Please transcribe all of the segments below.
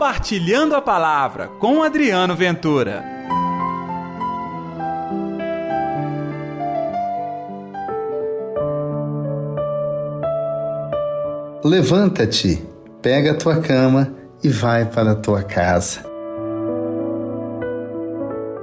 Compartilhando a Palavra com Adriano Ventura. Levanta-te, pega a tua cama e vai para a tua casa.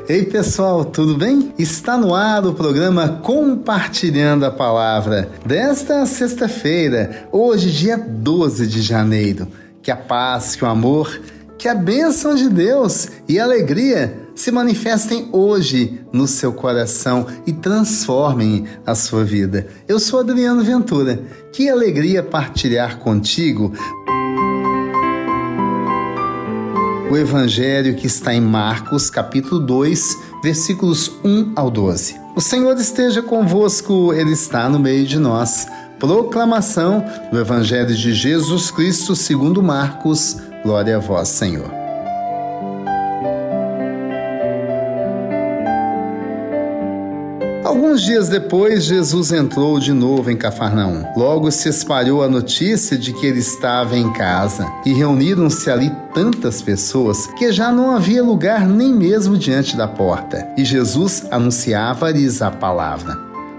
Ei pessoal, tudo bem? Está no ar o programa Compartilhando a Palavra desta sexta-feira, hoje, dia 12 de janeiro. Que a paz, que o amor, que a bênção de Deus e a alegria se manifestem hoje no seu coração e transformem a sua vida. Eu sou Adriano Ventura. Que alegria partilhar contigo o evangelho que está em Marcos, capítulo 2, versículos 1 ao 12. O Senhor esteja convosco, ele está no meio de nós. Proclamação do evangelho de Jesus Cristo, segundo Marcos. Glória a vós, Senhor. Alguns dias depois, Jesus entrou de novo em Cafarnaum. Logo se espalhou a notícia de que ele estava em casa, e reuniram-se ali tantas pessoas que já não havia lugar nem mesmo diante da porta. E Jesus anunciava-lhes a palavra.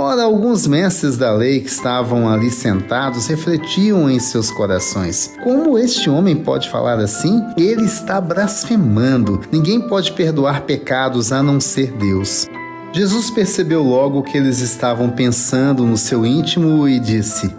Ora, alguns mestres da lei que estavam ali sentados refletiam em seus corações: Como este homem pode falar assim? Ele está blasfemando. Ninguém pode perdoar pecados a não ser Deus. Jesus percebeu logo que eles estavam pensando no seu íntimo e disse: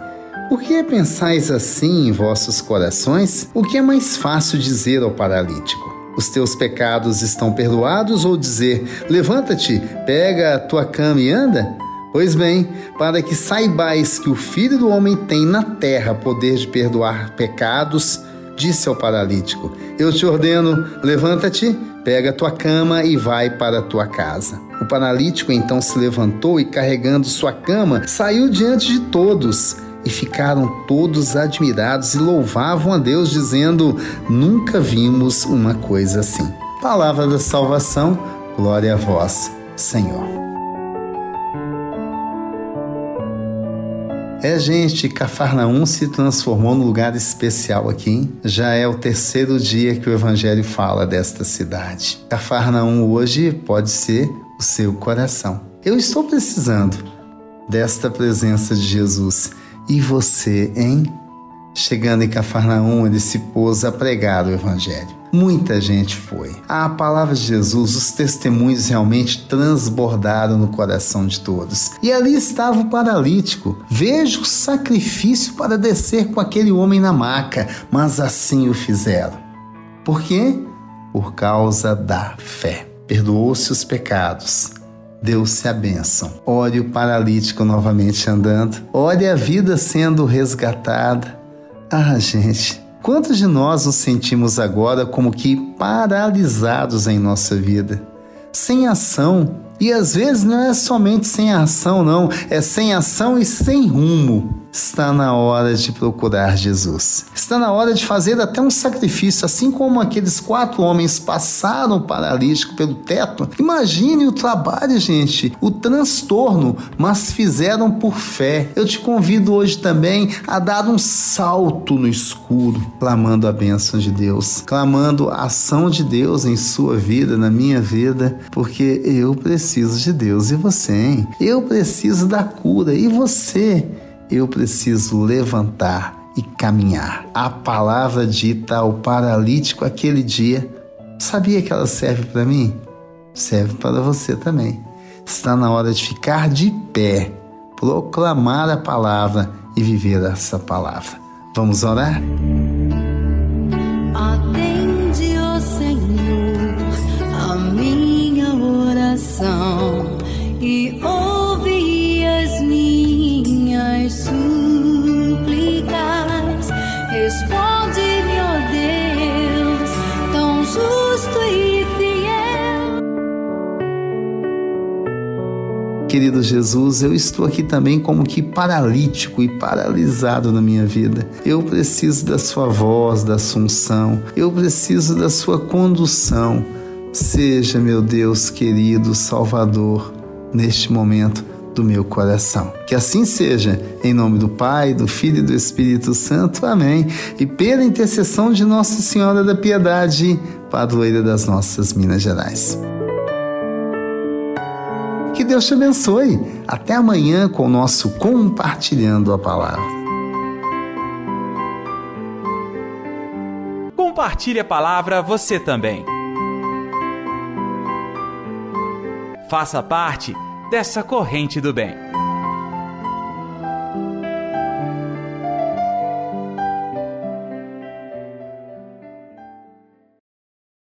Por que pensais assim em vossos corações? O que é mais fácil dizer ao paralítico? Os teus pecados estão perdoados ou dizer: Levanta-te, pega a tua cama e anda? Pois bem, para que saibais que o Filho do Homem tem na terra poder de perdoar pecados, disse ao paralítico: Eu te ordeno, levanta-te, pega a tua cama e vai para a tua casa. O paralítico então se levantou e, carregando sua cama, saiu diante de todos. E ficaram todos admirados e louvavam a Deus, dizendo: Nunca vimos uma coisa assim. Palavra da salvação, glória a vós, Senhor. É, gente, Cafarnaum se transformou num lugar especial aqui. Hein? Já é o terceiro dia que o Evangelho fala desta cidade. Cafarnaum hoje pode ser o seu coração. Eu estou precisando desta presença de Jesus. E você, hein? Chegando em Cafarnaum, ele se pôs a pregar o Evangelho. Muita gente foi. A palavra de Jesus, os testemunhos realmente transbordaram no coração de todos. E ali estava o paralítico. Veja o sacrifício para descer com aquele homem na maca, mas assim o fizeram. Por quê? Por causa da fé. Perdoou-se os pecados. Deu-se a bênção. Olhe o paralítico novamente andando. Olhe a vida sendo resgatada. Ah, gente, Quantos de nós nos sentimos agora como que paralisados em nossa vida, sem ação? E às vezes não é somente sem ação, não, é sem ação e sem rumo. Está na hora de procurar Jesus. Está na hora de fazer até um sacrifício, assim como aqueles quatro homens passaram o paralítico pelo teto. Imagine o trabalho, gente, o transtorno, mas fizeram por fé. Eu te convido hoje também a dar um salto no escuro, clamando a bênção de Deus, clamando a ação de Deus em sua vida, na minha vida, porque eu preciso de Deus e você, hein? Eu preciso da cura e você eu preciso levantar e caminhar. A palavra dita ao paralítico aquele dia, sabia que ela serve para mim? Serve para você também. Está na hora de ficar de pé, proclamar a palavra e viver essa palavra. Vamos orar? Querido Jesus, eu estou aqui também como que paralítico e paralisado na minha vida. Eu preciso da Sua voz, da Assunção, eu preciso da Sua condução. Seja, meu Deus querido Salvador, neste momento do meu coração. Que assim seja, em nome do Pai, do Filho e do Espírito Santo. Amém. E pela intercessão de Nossa Senhora da Piedade, padroeira das nossas Minas Gerais. Deus te abençoe. Até amanhã com o nosso Compartilhando a Palavra. Compartilhe a palavra você também. Faça parte dessa corrente do bem.